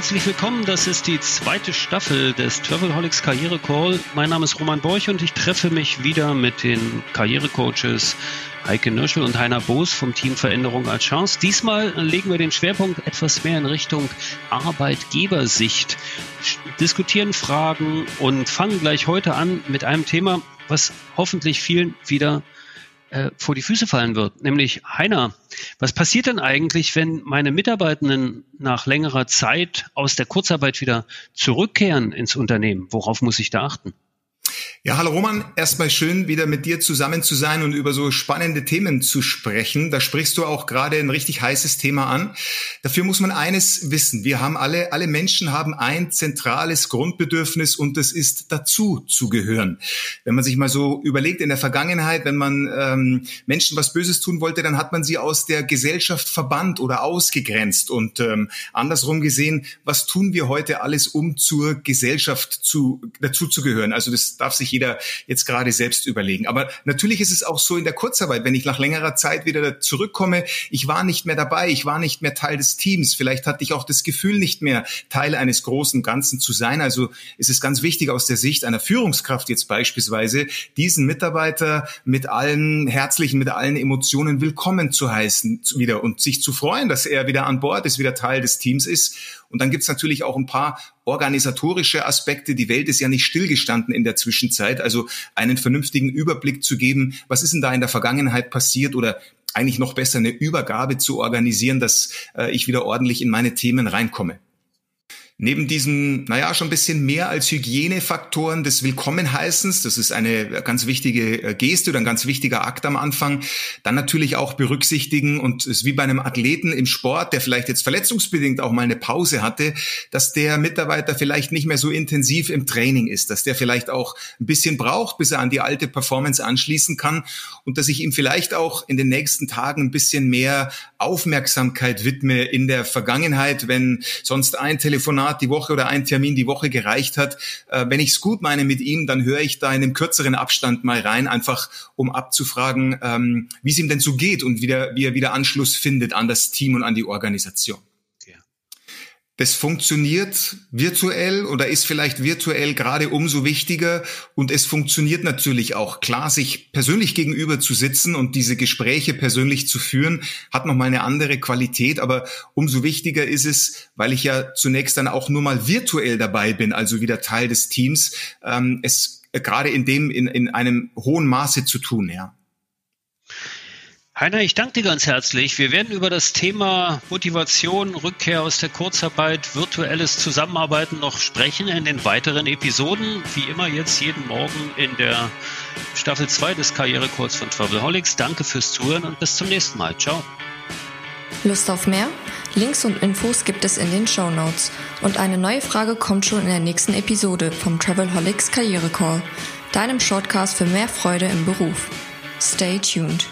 Herzlich willkommen, das ist die zweite Staffel des Travelholics Karriere Call. Mein Name ist Roman Borch und ich treffe mich wieder mit den Karrierecoaches Heike Nürschel und Heiner Boos vom Team Veränderung als Chance. Diesmal legen wir den Schwerpunkt etwas mehr in Richtung Arbeitgebersicht, diskutieren Fragen und fangen gleich heute an mit einem Thema, was hoffentlich vielen wieder äh, vor die Füße fallen wird. Nämlich, Heiner, was passiert denn eigentlich, wenn meine Mitarbeitenden nach längerer Zeit aus der Kurzarbeit wieder zurückkehren ins Unternehmen? Worauf muss ich da achten? Ja, hallo Roman, erstmal schön, wieder mit dir zusammen zu sein und über so spannende Themen zu sprechen. Da sprichst du auch gerade ein richtig heißes Thema an. Dafür muss man eines wissen. Wir haben alle, alle Menschen haben ein zentrales Grundbedürfnis und das ist dazu zu gehören. Wenn man sich mal so überlegt in der Vergangenheit, wenn man ähm, Menschen was Böses tun wollte, dann hat man sie aus der Gesellschaft verbannt oder ausgegrenzt. Und ähm, andersrum gesehen, was tun wir heute alles, um zur Gesellschaft zu, dazu zu gehören? Also das darf sich jeder jetzt gerade selbst überlegen. Aber natürlich ist es auch so in der Kurzarbeit, wenn ich nach längerer Zeit wieder zurückkomme, ich war nicht mehr dabei, ich war nicht mehr Teil des Teams, vielleicht hatte ich auch das Gefühl, nicht mehr Teil eines großen Ganzen zu sein. Also ist es ganz wichtig aus der Sicht einer Führungskraft jetzt beispielsweise, diesen Mitarbeiter mit allen herzlichen, mit allen Emotionen willkommen zu heißen wieder und sich zu freuen, dass er wieder an Bord ist, wieder Teil des Teams ist und dann gibt's natürlich auch ein paar organisatorische Aspekte. Die Welt ist ja nicht stillgestanden in der Zwischenzeit. Also einen vernünftigen Überblick zu geben, was ist denn da in der Vergangenheit passiert oder eigentlich noch besser eine Übergabe zu organisieren, dass äh, ich wieder ordentlich in meine Themen reinkomme. Neben diesen, naja, schon ein bisschen mehr als Hygienefaktoren des Willkommenheißens, das ist eine ganz wichtige äh, Geste oder ein ganz wichtiger Akt am Anfang, dann natürlich auch berücksichtigen und es ist wie bei einem Athleten im Sport, der vielleicht jetzt verletzungsbedingt auch mal eine Pause hatte, dass der Mitarbeiter vielleicht nicht mehr so intensiv im Training ist, dass der vielleicht auch ein bisschen braucht, bis er an die alte Performance anschließen kann und dass ich ihm vielleicht auch in den nächsten Tagen ein bisschen mehr Aufmerksamkeit widme in der Vergangenheit, wenn sonst ein Telefonat Telefonat die Woche oder ein Termin die Woche gereicht hat. Äh, wenn ich es gut meine mit ihm, dann höre ich da in einem kürzeren Abstand mal rein, einfach um abzufragen, ähm, wie es ihm denn so geht und wie, der, wie er wieder Anschluss findet an das Team und an die Organisation. Das funktioniert virtuell oder ist vielleicht virtuell gerade umso wichtiger. Und es funktioniert natürlich auch. Klar, sich persönlich gegenüber zu sitzen und diese Gespräche persönlich zu führen, hat nochmal eine andere Qualität. Aber umso wichtiger ist es, weil ich ja zunächst dann auch nur mal virtuell dabei bin, also wieder Teil des Teams, ähm, es gerade in dem, in, in einem hohen Maße zu tun, ja. Heiner, ich danke dir ganz herzlich. Wir werden über das Thema Motivation, Rückkehr aus der Kurzarbeit, virtuelles Zusammenarbeiten noch sprechen in den weiteren Episoden. Wie immer jetzt jeden Morgen in der Staffel 2 des Karrierekurz von Travelholics. Danke fürs Zuhören und bis zum nächsten Mal. Ciao. Lust auf mehr? Links und Infos gibt es in den Show Notes. Und eine neue Frage kommt schon in der nächsten Episode vom Travelholics Karrierecall, deinem Shortcast für mehr Freude im Beruf. Stay tuned.